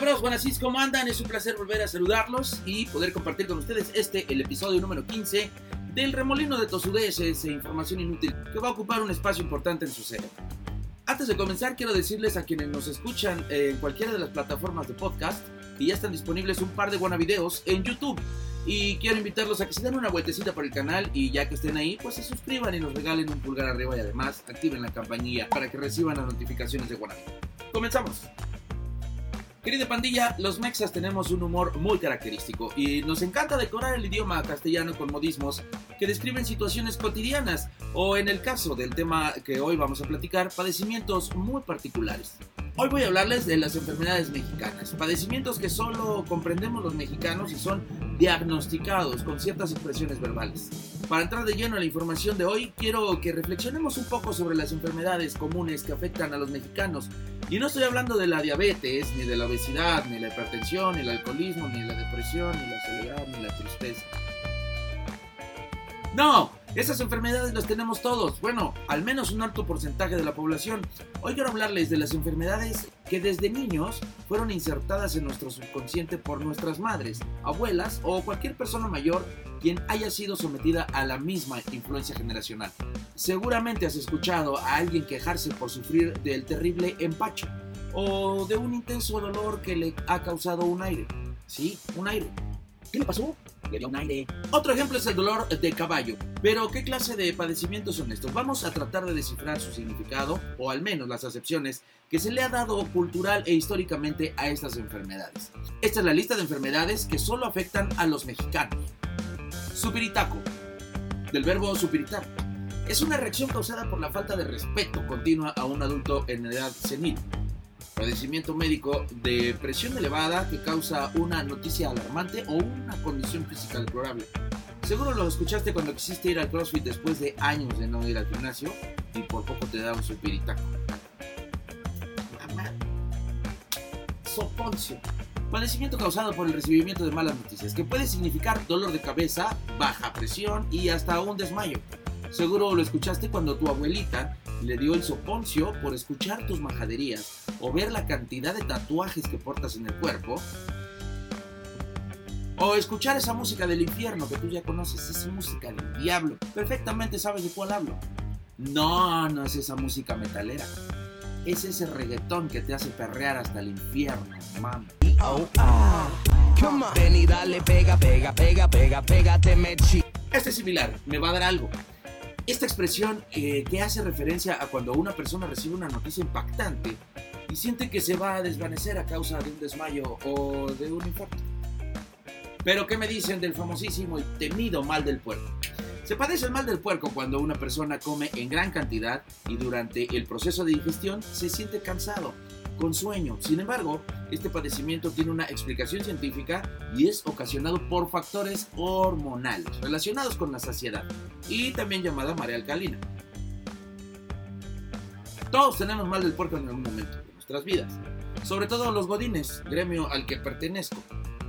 Bros, buenas ¿cómo andan? Es un placer volver a saludarlos y poder compartir con ustedes este, el episodio número 15 del remolino de tosudeces e información inútil que va a ocupar un espacio importante en su cerebro. Antes de comenzar, quiero decirles a quienes nos escuchan en cualquiera de las plataformas de podcast que ya están disponibles un par de buena videos en YouTube. Y quiero invitarlos a que se den una vueltecita por el canal y ya que estén ahí, pues se suscriban y nos regalen un pulgar arriba y además activen la campanilla para que reciban las notificaciones de Guanabi. Comenzamos. Querida pandilla, los mexas tenemos un humor muy característico y nos encanta decorar el idioma castellano con modismos que describen situaciones cotidianas o en el caso del tema que hoy vamos a platicar, padecimientos muy particulares. Hoy voy a hablarles de las enfermedades mexicanas, padecimientos que solo comprendemos los mexicanos y son diagnosticados con ciertas expresiones verbales. Para entrar de lleno a la información de hoy, quiero que reflexionemos un poco sobre las enfermedades comunes que afectan a los mexicanos. Y no estoy hablando de la diabetes, ni de la obesidad, ni la hipertensión, ni el alcoholismo, ni la depresión, ni la soledad, ni la tristeza. No, esas enfermedades las tenemos todos, bueno, al menos un alto porcentaje de la población. Hoy quiero hablarles de las enfermedades que desde niños fueron insertadas en nuestro subconsciente por nuestras madres, abuelas o cualquier persona mayor quien haya sido sometida a la misma influencia generacional. Seguramente has escuchado a alguien quejarse por sufrir del terrible empacho o de un intenso dolor que le ha causado un aire. Sí, un aire. ¿Qué le pasó? Otro ejemplo es el dolor de caballo. Pero, ¿qué clase de padecimientos son estos? Vamos a tratar de descifrar su significado, o al menos las acepciones que se le ha dado cultural e históricamente a estas enfermedades. Esta es la lista de enfermedades que solo afectan a los mexicanos. Supiritaco, del verbo supiritar. Es una reacción causada por la falta de respeto continua a un adulto en edad senil padecimiento médico de presión elevada que causa una noticia alarmante o una condición física deplorable. Seguro lo escuchaste cuando quisiste ir al CrossFit después de años de no ir al gimnasio y por poco te da un supiritaco. Soponcio. Padecimiento causado por el recibimiento de malas noticias, que puede significar dolor de cabeza, baja presión y hasta un desmayo. Seguro lo escuchaste cuando tu abuelita le dio el soponcio por escuchar tus majaderías o ver la cantidad de tatuajes que portas en el cuerpo. O escuchar esa música del infierno que tú ya conoces, esa música del diablo. Perfectamente sabes de cuál hablo. No, no es esa música metalera. Es ese reggaetón que te hace perrear hasta el infierno, mami. Oh, ah. Ven y dale, pega, pega, pega, pega, pégate, mechi. Este es similar, me va a dar algo. Esta expresión eh, que hace referencia a cuando una persona recibe una noticia impactante y siente que se va a desvanecer a causa de un desmayo o de un infarto. Pero ¿qué me dicen del famosísimo y temido mal del puerco? Se padece el mal del puerco cuando una persona come en gran cantidad y durante el proceso de digestión se siente cansado, con sueño. Sin embargo, este padecimiento tiene una explicación científica y es ocasionado por factores hormonales relacionados con la saciedad y también llamada marea alcalina. Todos tenemos mal del puerco en algún momento nuestras vidas, sobre todo los godines, gremio al que pertenezco.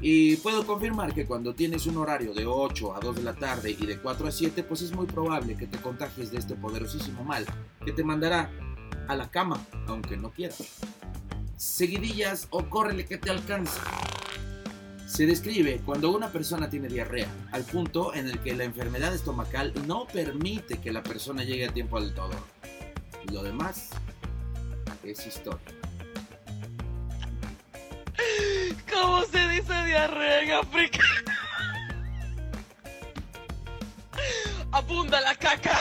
Y puedo confirmar que cuando tienes un horario de 8 a 2 de la tarde y de 4 a 7, pues es muy probable que te contagies de este poderosísimo mal que te mandará a la cama, aunque no quieras seguidillas o córrele que te alcanza. Se describe cuando una persona tiene diarrea, al punto en el que la enfermedad estomacal no permite que la persona llegue a tiempo al todo. Lo demás es historia. Se dice diarrea en África? Abunda la caca.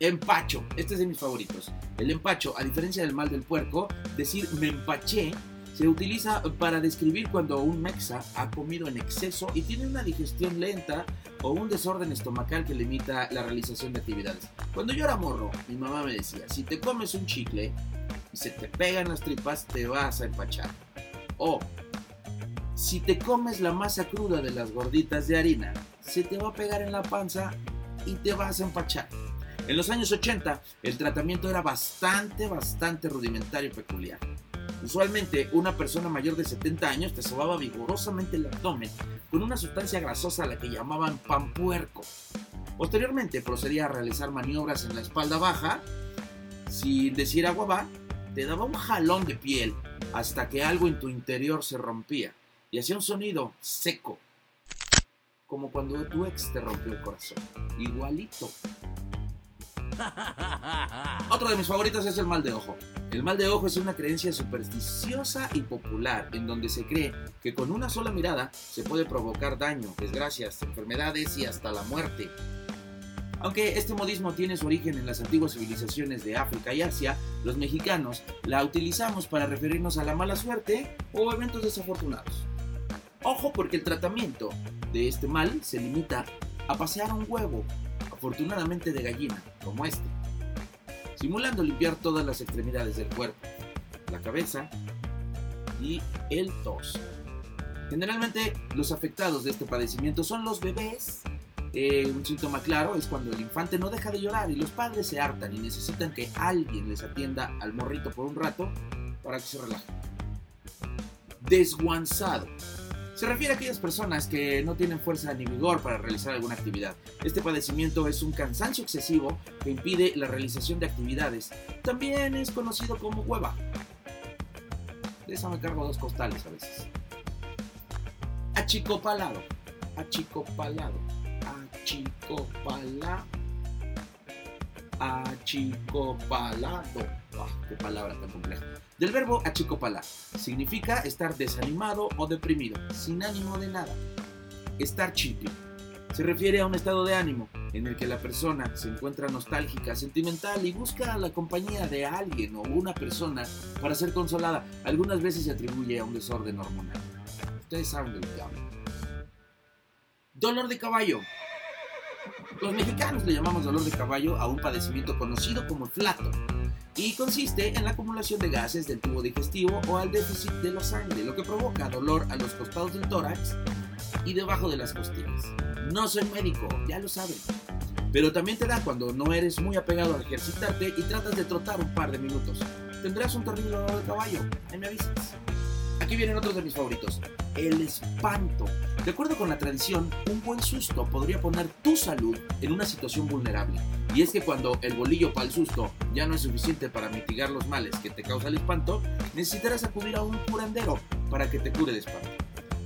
Empacho, este es de mis favoritos. El empacho, a diferencia del mal del puerco, decir me empaché se utiliza para describir cuando un mexa ha comido en exceso y tiene una digestión lenta o un desorden estomacal que limita la realización de actividades. Cuando yo era morro, mi mamá me decía, si te comes un chicle, y se te pegan las tripas, te vas a empachar. O si te comes la masa cruda de las gorditas de harina, se te va a pegar en la panza y te vas a empachar. En los años 80 el tratamiento era bastante, bastante rudimentario y peculiar. Usualmente una persona mayor de 70 años te sobaba vigorosamente el abdomen con una sustancia grasosa a la que llamaban pan puerco. Posteriormente procedía a realizar maniobras en la espalda baja, sin decir agua va, te daba un jalón de piel hasta que algo en tu interior se rompía y hacía un sonido seco, como cuando tu ex te rompió el corazón. Igualito. Otro de mis favoritos es el mal de ojo. El mal de ojo es una creencia supersticiosa y popular en donde se cree que con una sola mirada se puede provocar daño, desgracias, enfermedades y hasta la muerte. Aunque este modismo tiene su origen en las antiguas civilizaciones de África y Asia, los mexicanos la utilizamos para referirnos a la mala suerte o eventos desafortunados. Ojo porque el tratamiento de este mal se limita a pasear un huevo, afortunadamente de gallina, como este, simulando limpiar todas las extremidades del cuerpo, la cabeza y el torso. Generalmente los afectados de este padecimiento son los bebés. Eh, un síntoma claro es cuando el infante no deja de llorar y los padres se hartan y necesitan que alguien les atienda al morrito por un rato para que se relaje. Desguanzado se refiere a aquellas personas que no tienen fuerza ni vigor para realizar alguna actividad. Este padecimiento es un cansancio excesivo que impide la realización de actividades. También es conocido como hueva. De esa me cargo dos costales a veces. Achicopalado. Achicopalado. Achicopalado. Achicopalado. Ah, qué palabra tan compleja del verbo achicopalar. Significa estar desanimado o deprimido, sin ánimo de nada. Estar chipi. Se refiere a un estado de ánimo en el que la persona se encuentra nostálgica, sentimental y busca la compañía de alguien o una persona para ser consolada. Algunas veces se atribuye a un desorden hormonal. Ustedes saben de lo que hablo. Dolor de caballo. Los mexicanos le llamamos dolor de caballo a un padecimiento conocido como flato, y consiste en la acumulación de gases del tubo digestivo o al déficit de la sangre, lo que provoca dolor a los costados del tórax y debajo de las costillas. No soy médico, ya lo saben. Pero también te da cuando no eres muy apegado a ejercitarte y tratas de trotar un par de minutos. Tendrás un terrible dolor de caballo. Ahí me avisas. Aquí vienen otros de mis favoritos. El espanto. De acuerdo con la tradición, un buen susto podría poner tu salud en una situación vulnerable. Y es que cuando el bolillo para el susto ya no es suficiente para mitigar los males que te causa el espanto, necesitarás acudir a un curandero para que te cure el espanto.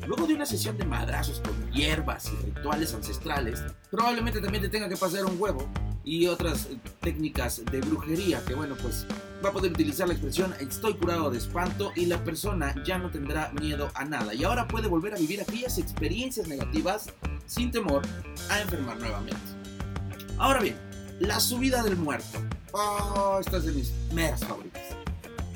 Luego de una sesión de madrazos con hierbas y rituales ancestrales, probablemente también te tenga que pasar un huevo y otras técnicas de brujería que bueno pues va a poder utilizar la expresión estoy curado de espanto y la persona ya no tendrá miedo a nada y ahora puede volver a vivir aquellas experiencias negativas sin temor a enfermar nuevamente. Ahora bien, la subida del muerto. Oh, esta es de mis meras favoritas.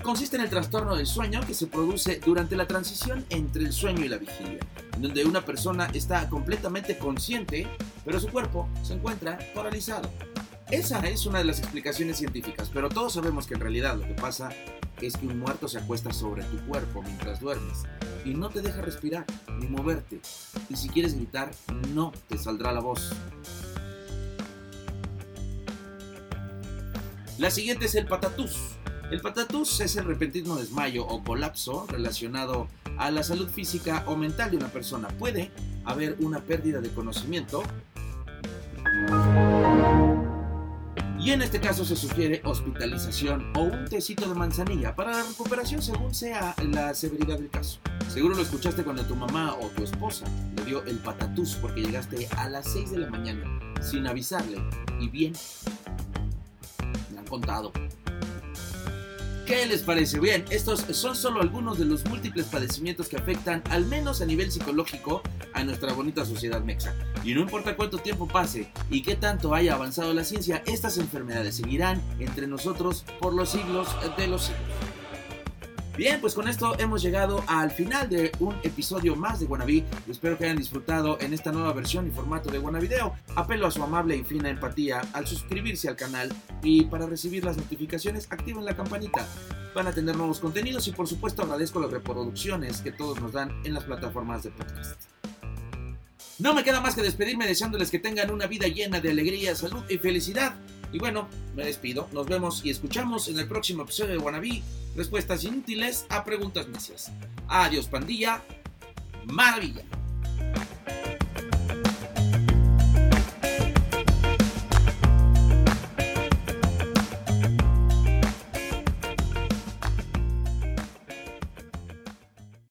Consiste en el trastorno del sueño que se produce durante la transición entre el sueño y la vigilia, en donde una persona está completamente consciente, pero su cuerpo se encuentra paralizado. Esa es una de las explicaciones científicas, pero todos sabemos que en realidad lo que pasa es que un muerto se acuesta sobre tu cuerpo mientras duermes y no te deja respirar ni moverte. Y si quieres gritar, no te saldrá la voz. La siguiente es el patatús. El patatús es el repentino desmayo o colapso relacionado a la salud física o mental de una persona. Puede haber una pérdida de conocimiento y en este caso se sugiere hospitalización o un tecito de manzanilla para la recuperación según sea la severidad del caso. Seguro lo escuchaste cuando tu mamá o tu esposa le dio el patatús porque llegaste a las 6 de la mañana sin avisarle y bien, me han contado. ¿Qué les parece? Bien, estos son solo algunos de los múltiples padecimientos que afectan, al menos a nivel psicológico, a nuestra bonita sociedad mexa. Y no importa cuánto tiempo pase y qué tanto haya avanzado la ciencia, estas enfermedades seguirán entre nosotros por los siglos de los siglos. Bien, pues con esto hemos llegado al final de un episodio más de Guanabí. Espero que hayan disfrutado en esta nueva versión y formato de Guanavideo. Apelo a su amable y fina empatía al suscribirse al canal y para recibir las notificaciones activen la campanita. Van a tener nuevos contenidos y por supuesto agradezco las reproducciones que todos nos dan en las plataformas de podcast. No me queda más que despedirme deseándoles que tengan una vida llena de alegría, salud y felicidad. Y bueno, me despido. Nos vemos y escuchamos en el próximo episodio de Wannabe. Respuestas inútiles a preguntas necias. Adiós, pandilla. Maravilla.